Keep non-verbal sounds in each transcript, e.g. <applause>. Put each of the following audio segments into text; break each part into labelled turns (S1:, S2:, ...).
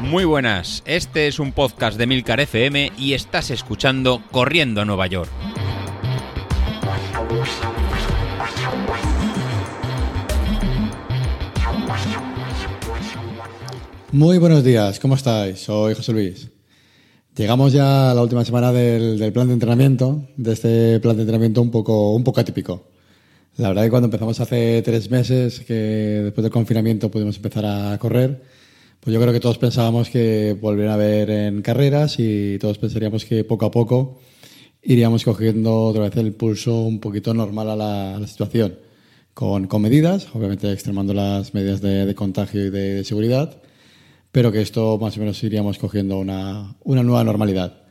S1: Muy buenas, este es un podcast de Milcar FM y estás escuchando Corriendo a Nueva York.
S2: Muy buenos días, ¿cómo estáis? Soy José Luis. Llegamos ya a la última semana del, del, plan de entrenamiento, de este plan de entrenamiento un poco, un poco atípico. La verdad que cuando empezamos hace tres meses, que después del confinamiento pudimos empezar a correr, pues yo creo que todos pensábamos que volverían a ver en carreras y todos pensaríamos que poco a poco iríamos cogiendo otra vez el pulso un poquito normal a la, situación, con, medidas, obviamente extremando las medidas de, contagio y de, seguridad, pero que esto más o menos iríamos cogiendo una nueva normalidad.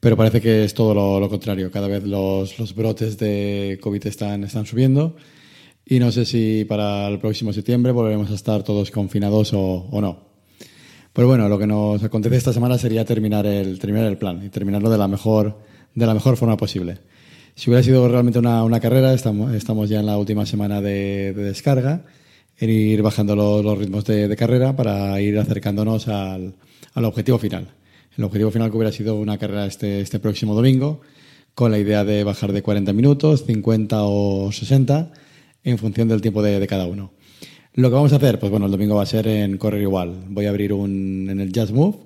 S2: Pero parece que es todo lo, contrario. Cada vez los, los, brotes de COVID están, están subiendo y no sé si para el próximo septiembre volveremos a estar todos confinados o, no. Pero bueno, lo que nos acontece esta semana sería terminar el, terminar el plan y terminarlo de la mejor, de la mejor forma posible. Si hubiera sido realmente una, una carrera, estamos, estamos ya en la última semana de, de descarga, en ir bajando los, los ritmos de, de, carrera para ir acercándonos al, al objetivo final. El objetivo final que hubiera sido una carrera este, este próximo domingo, con la idea de bajar de 40 minutos, 50 o 60, en función del tiempo de, de cada uno. Lo que vamos a hacer, pues bueno, el domingo va a ser en correr igual. Voy a abrir un, en el Jazz Move,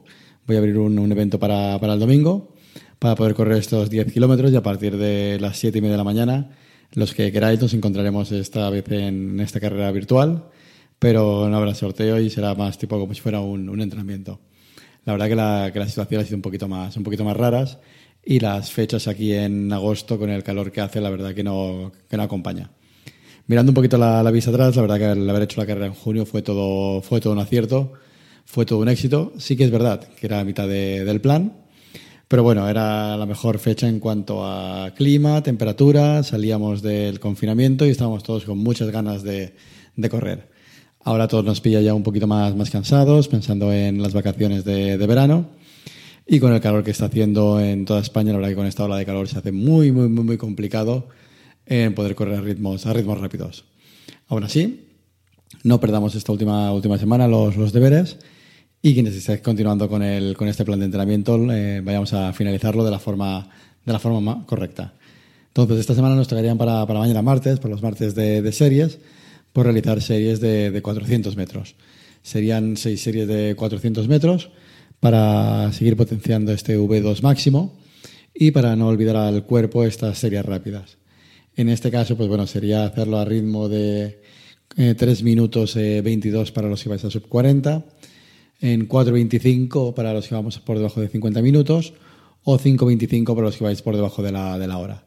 S2: voy a abrir un, un evento para, para, el domingo, para poder correr estos 10 kilómetros y a partir de las 7 y media de la mañana, los que queráis nos encontraremos esta vez en esta carrera virtual, pero no habrá sorteo y será más tipo como si fuera un, un entrenamiento. La verdad que la, que la situación ha sido un poquito más, un poquito más raras y las fechas aquí en agosto con el calor que hace, la verdad que no, que no acompaña mirando un poquito la, la, vista atrás, la verdad que el haber hecho la carrera en junio fue todo, fue todo un acierto, fue todo un éxito. Sí que es verdad que era a mitad de, del plan, pero bueno, era la mejor fecha en cuanto a clima, temperatura, salíamos del confinamiento y estábamos todos con muchas ganas de, de correr. Ahora todos nos pilla ya un poquito más, más cansados, pensando en las vacaciones de, de verano. Y con el calor que está haciendo en toda España, la verdad que con esta ola de calor se hace muy, muy, muy, muy complicado en poder correr a ritmos, a ritmos rápidos. Aún así, no perdamos esta última, última semana los, los deberes y quienes estéis continuando con, el, con este plan de entrenamiento, eh, vayamos a finalizarlo de la forma, de la forma correcta. Entonces, esta semana nos tocarían para, para mañana martes, por los martes de, de series, por realizar series de, de 400 metros. Serían seis series de 400 metros para seguir potenciando este V2 máximo y para no olvidar al cuerpo estas series rápidas. En este caso, pues bueno, sería hacerlo a ritmo de eh, 3 minutos eh, 22 para los que vais a sub 40, en 4.25 para los que vamos por debajo de 50 minutos o 5.25 para los que vais por debajo de la, de la hora.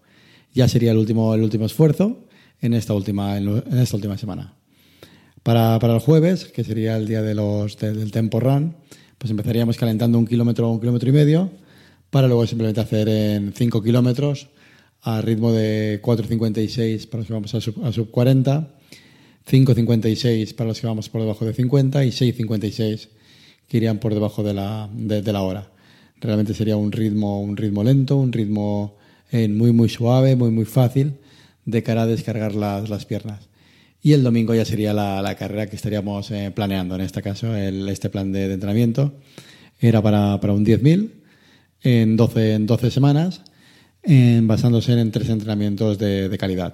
S2: Ya sería el último, el último esfuerzo en esta última, en esta última semana. Para, para el jueves, que sería el día de los, de, del Tempo Run, pues empezaríamos calentando un kilómetro un kilómetro y medio para luego simplemente hacer en 5 kilómetros a ritmo de 4.56 para los que vamos a sub, a sub 40, 5.56 para los que vamos por debajo de 50 y 6.56 que irían por debajo de la, de, de, la hora. Realmente sería un ritmo, un ritmo lento, un ritmo eh, muy, muy suave, muy, muy fácil de cara a descargar las, las piernas. Y el domingo ya sería la, la carrera que estaríamos eh, planeando, en este caso, el, este plan de, entrenamiento. Era para, para un 10.000 en 12, en 12 semanas en, basándose en tres entrenamientos de, de, calidad.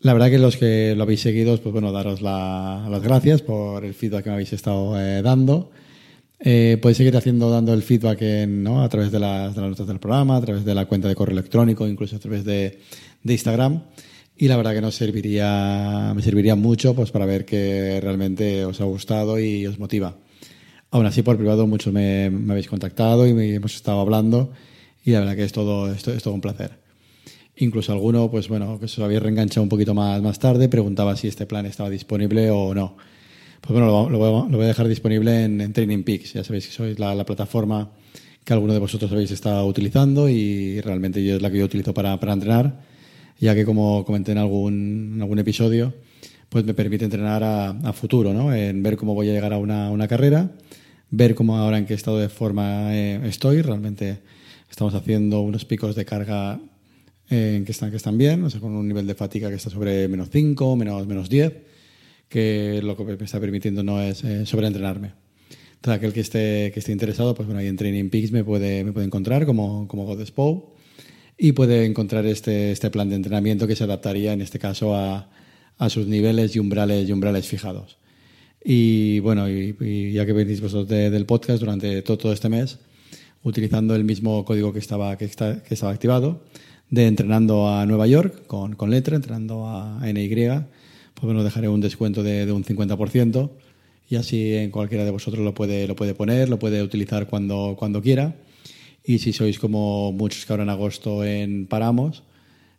S2: La verdad que los que lo habéis seguido, pues bueno, daros la, las gracias por el feedback que me habéis estado eh, dando. Eh, podéis seguir haciendo, dando el feedback en, a través de las, notas del programa, a través de la cuenta de correo electrónico, incluso a través de, Instagram. Y la verdad que nos serviría, me serviría mucho pues, para ver que realmente os ha gustado y os motiva. Aún así, por privado, muchos me, habéis contactado y me, hemos estado hablando y la verdad que es todo, es todo un placer. Incluso alguno, pues bueno, que se había reenganchado un poquito más, más tarde, preguntaba si este plan estaba disponible o no. Pues bueno, lo, lo, voy, a, lo voy, a, dejar disponible en, en, Training Peaks. Ya sabéis que sois la, la, plataforma que alguno de vosotros habéis estado utilizando y realmente yo es la que yo utilizo para, para entrenar, ya que como comenté en algún, en algún episodio, pues me permite entrenar a, a, futuro, ¿no? En ver cómo voy a llegar a una, una carrera, ver cómo ahora en qué estado de forma eh, estoy, realmente Estamos haciendo unos picos de carga eh, que, están, que están bien, o sea, con un nivel de fatiga que está sobre menos 5, menos, menos 10, que lo que me está permitiendo no es eh, sobreentrenarme. Todo aquel que esté, que esté interesado, pues bueno, ahí en Training Peaks me puede, me puede encontrar como, como Godespo y puede encontrar este, este plan de entrenamiento que se adaptaría en este caso a, a sus niveles y umbrales, y umbrales fijados. Y bueno, y, ya que venís vosotros del podcast durante todo, todo, este mes, utilizando el mismo código que estaba, que, está, que estaba activado, de entrenando a Nueva York con, con letra, entrenando a NY, pues bueno, dejaré un descuento de, de un 50% y así en cualquiera de vosotros lo puede, lo puede poner, lo puede utilizar cuando, cuando quiera. Y si sois como muchos que ahora en agosto en paramos,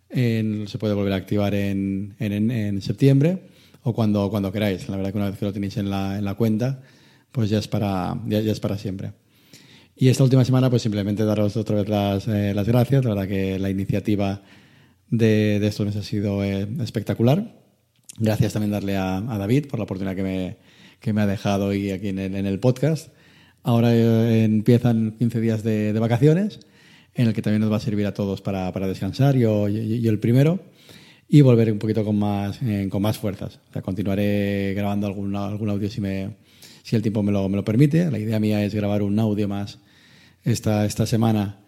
S2: en, se puede volver a activar en, en, en, septiembre o cuando, cuando queráis. La verdad que una vez que lo tenéis en la, en la cuenta, pues ya es, para, ya, ya, es para siempre. Y esta última semana, pues simplemente daros otra vez las, eh, las gracias. La verdad que la iniciativa de, de estos meses ha sido eh, espectacular. Gracias también darle a, a, David por la oportunidad que me, que me ha dejado y aquí en el, en el podcast. Ahora eh, empiezan 15 días de, de, vacaciones, en el que también nos va a servir a todos para, para descansar, yo, yo, yo, el primero, y volver un poquito con más, eh, con más fuerzas. O sea, continuaré grabando algún, algún audio si, me, si el tiempo me lo, me lo permite. La idea mía es grabar un audio más esta, esta semana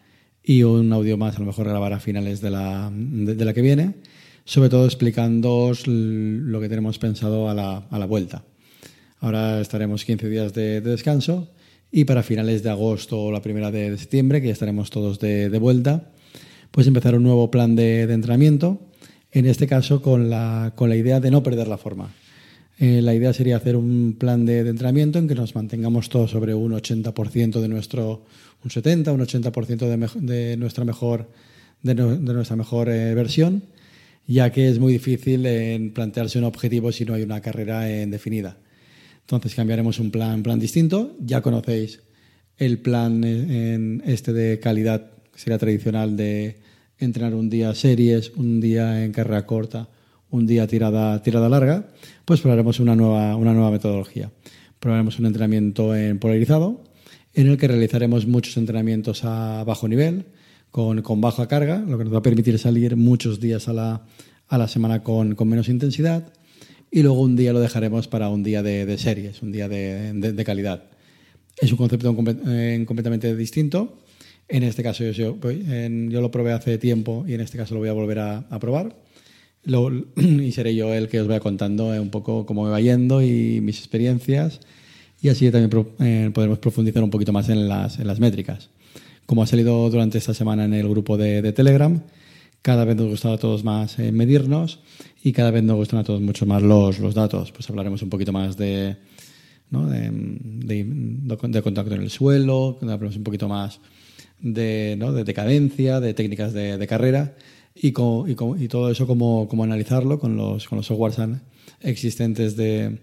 S2: y un audio más a lo mejor grabar a finales de la, de, de la que viene sobre todo explicándoos lo que tenemos pensado a la, a la vuelta. Ahora estaremos 15 días de, de, descanso y para finales de agosto o la primera de, septiembre, que ya estaremos todos de, de, vuelta, pues empezar un nuevo plan de, entrenamiento, en este caso con la, con la idea de no perder la forma. Eh, la idea sería hacer un plan de, entrenamiento en que nos mantengamos todos sobre un 80% de nuestro, un 70, un 80% de, de nuestra mejor, de nuestra mejor eh, versión ya que es muy difícil en plantearse un objetivo si no hay una carrera en definida. Entonces cambiaremos un plan, plan distinto. Ya conocéis el plan en este de calidad, que sería tradicional de entrenar un día series, un día en carrera corta, un día tirada, tirada larga, pues probaremos una nueva, una nueva metodología. Probaremos un entrenamiento en polarizado, en el que realizaremos muchos entrenamientos a bajo nivel, con, con, baja carga, lo que nos va a permitir salir muchos días a la, a la semana con, con, menos intensidad y luego un día lo dejaremos para un día de, de series, un día de, de, de, calidad. Es un concepto eh, completamente distinto. En este caso yo, yo, yo, lo probé hace tiempo y en este caso lo voy a volver a, a probar. Lo, <clears throat> y seré yo el que os vaya contando eh, un poco cómo me va yendo y mis experiencias y así también eh, podremos profundizar un poquito más en las, en las métricas como ha salido durante esta semana en el grupo de, Telegram, cada vez nos gusta a todos más eh, medirnos y cada vez nos gustan a todos mucho más los, los datos. Pues hablaremos un poquito más de, ¿no? de, contacto en el suelo, hablaremos un poquito más de, ¿no? de cadencia, de técnicas de, carrera y, con, y, y, todo eso cómo, cómo analizarlo con los, con los softwares existentes de,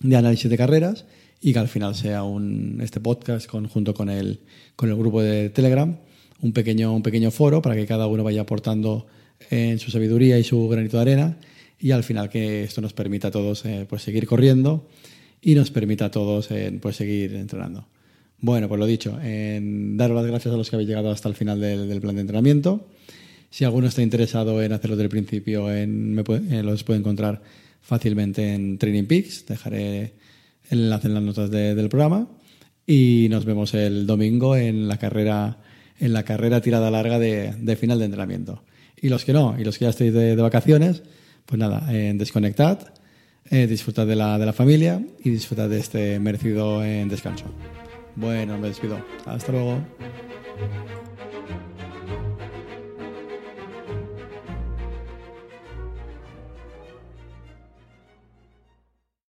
S2: de análisis de carreras y que al final sea un, este podcast con, junto con el, con el grupo de Telegram, un pequeño, un pequeño foro para que cada uno vaya aportando en su sabiduría y su granito de arena y al final que esto nos permita a todos eh, pues seguir corriendo y nos permita a todos eh, pues seguir entrenando. Bueno, pues lo dicho, en daros las gracias a los que habéis llegado hasta el final del, del plan de entrenamiento. Si alguno está interesado en hacerlo desde el principio, en, me puede, eh, los puede encontrar fácilmente en Training Peaks. Dejaré el enlace en las notas de, del programa y nos vemos el domingo en la carrera en la carrera tirada larga de, final de entrenamiento. Y los que no, y los que ya estéis de, vacaciones, pues nada, eh, desconectad, eh, disfrutad de la, de la familia y disfrutad de este merecido en descanso. Bueno, me despido. Hasta luego.